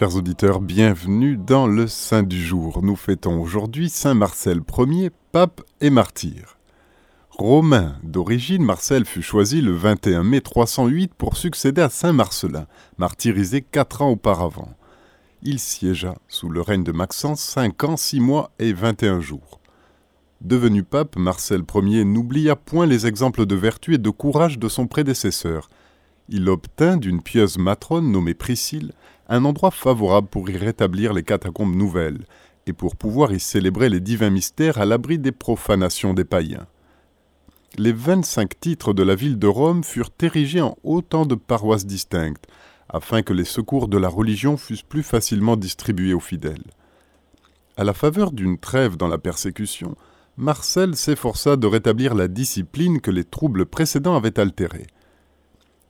chers auditeurs, bienvenue dans le Saint du jour. Nous fêtons aujourd'hui Saint Marcel Ier, pape et martyr. Romain d'origine, Marcel fut choisi le 21 mai 308 pour succéder à Saint Marcelin, martyrisé quatre ans auparavant. Il siégea sous le règne de Maxence cinq ans, six mois et vingt et un jours. Devenu pape, Marcel Ier n'oublia point les exemples de vertu et de courage de son prédécesseur. Il obtint d'une pieuse matrone nommée Priscille un endroit favorable pour y rétablir les catacombes nouvelles et pour pouvoir y célébrer les divins mystères à l'abri des profanations des païens. Les vingt-cinq titres de la ville de Rome furent érigés en autant de paroisses distinctes, afin que les secours de la religion fussent plus facilement distribués aux fidèles. À la faveur d'une trêve dans la persécution, Marcel s'efforça de rétablir la discipline que les troubles précédents avaient altérée.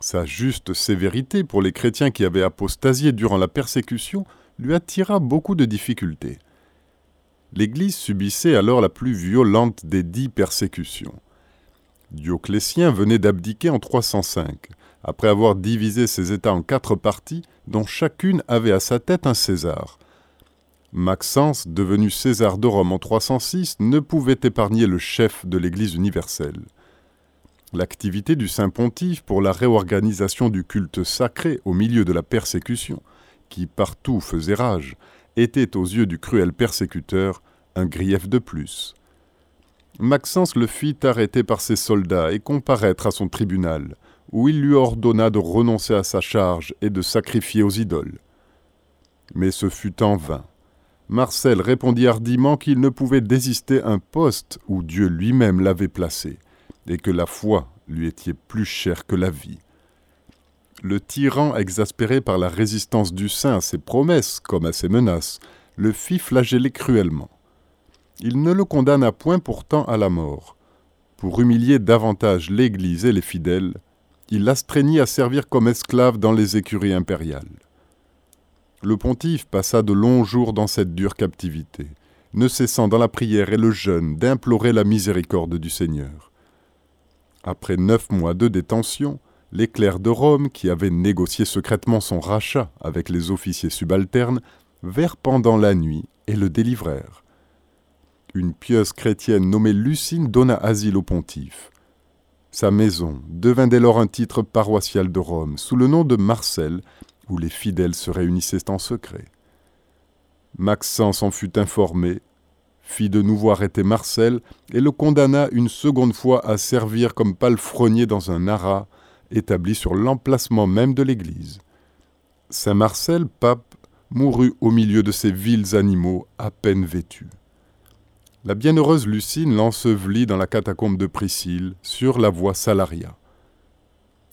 Sa juste sévérité pour les chrétiens qui avaient apostasié durant la persécution lui attira beaucoup de difficultés. L'Église subissait alors la plus violente des dix persécutions. Dioclétien venait d'abdiquer en 305, après avoir divisé ses États en quatre parties, dont chacune avait à sa tête un César. Maxence, devenu César de Rome en 306, ne pouvait épargner le chef de l'Église universelle. L'activité du Saint Pontife pour la réorganisation du culte sacré au milieu de la persécution, qui partout faisait rage, était aux yeux du cruel persécuteur un grief de plus. Maxence le fit arrêter par ses soldats et comparaître à son tribunal, où il lui ordonna de renoncer à sa charge et de sacrifier aux idoles. Mais ce fut en vain. Marcel répondit hardiment qu'il ne pouvait désister un poste où Dieu lui-même l'avait placé, et que la foi lui était plus chère que la vie. Le tyran, exaspéré par la résistance du saint à ses promesses comme à ses menaces, le fit flageller cruellement. Il ne le condamna point pourtant à la mort. Pour humilier davantage l'Église et les fidèles, il l'astreignit à servir comme esclave dans les écuries impériales le pontife passa de longs jours dans cette dure captivité, ne cessant dans la prière et le jeûne d'implorer la miséricorde du Seigneur. Après neuf mois de détention, les clercs de Rome, qui avaient négocié secrètement son rachat avec les officiers subalternes, vinrent pendant la nuit et le délivrèrent. Une pieuse chrétienne nommée Lucine donna asile au pontife. Sa maison devint dès lors un titre paroissial de Rome, sous le nom de Marcel, où les fidèles se réunissaient en secret. Maxence en fut informé, fit de nouveau arrêter Marcel et le condamna une seconde fois à servir comme palefrenier dans un haras établi sur l'emplacement même de l'église. Saint Marcel, pape, mourut au milieu de ces vils animaux à peine vêtus. La bienheureuse Lucine l'ensevelit dans la catacombe de Priscille, sur la voie Salaria.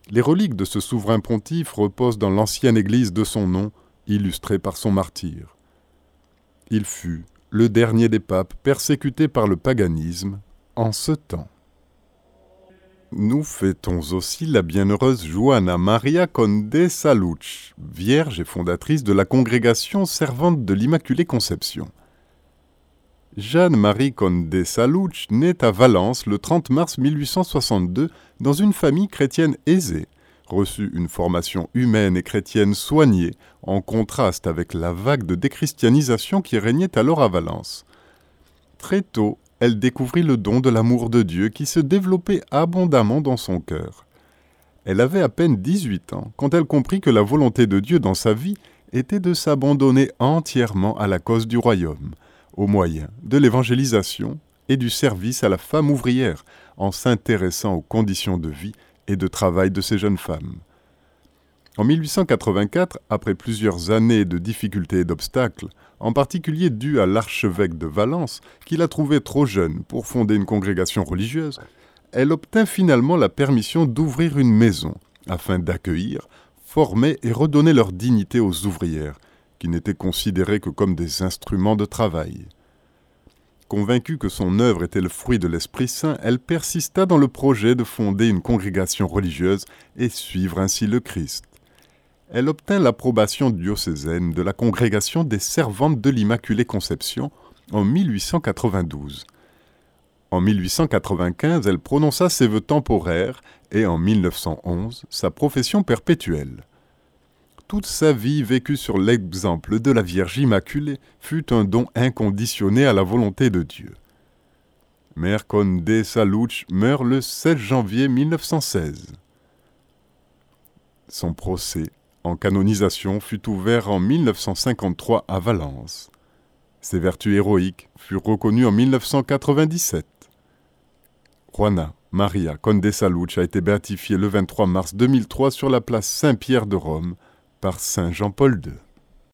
Les reliques de ce souverain pontife reposent dans l'ancienne église de son nom, illustrée par son martyr. Il fut le dernier des papes persécutés par le paganisme en ce temps. Nous fêtons aussi la bienheureuse Joanna Maria Conde Saluch, vierge et fondatrice de la congrégation servante de l'Immaculée Conception. Jeanne-Marie Conde Saluch naît à Valence le 30 mars 1862 dans une famille chrétienne aisée, reçut une formation humaine et chrétienne soignée, en contraste avec la vague de déchristianisation qui régnait alors à Valence. Très tôt, elle découvrit le don de l'amour de Dieu qui se développait abondamment dans son cœur. Elle avait à peine 18 ans quand elle comprit que la volonté de Dieu dans sa vie était de s'abandonner entièrement à la cause du royaume, au moyen de l'évangélisation et du service à la femme ouvrière, en s'intéressant aux conditions de vie et de travail de ces jeunes femmes. En 1884, après plusieurs années de difficultés et d'obstacles, en particulier dus à l'archevêque de Valence, qui la trouvait trop jeune pour fonder une congrégation religieuse, elle obtint finalement la permission d'ouvrir une maison, afin d'accueillir, former et redonner leur dignité aux ouvrières, qui n'étaient considérés que comme des instruments de travail. Convaincue que son œuvre était le fruit de l'Esprit Saint, elle persista dans le projet de fonder une congrégation religieuse et suivre ainsi le Christ. Elle obtint l'approbation diocésaine de la congrégation des servantes de l'Immaculée Conception en 1892. En 1895, elle prononça ses vœux temporaires et en 1911 sa profession perpétuelle. Toute sa vie vécue sur l'exemple de la Vierge Immaculée, fut un don inconditionné à la volonté de Dieu. Mère Condé Salouch meurt le 7 janvier 1916. Son procès en canonisation fut ouvert en 1953 à Valence. Ses vertus héroïques furent reconnues en 1997. Juana Maria Conde Salucci a été béatifiée le 23 mars 2003 sur la place Saint-Pierre de Rome par Saint Jean-Paul II.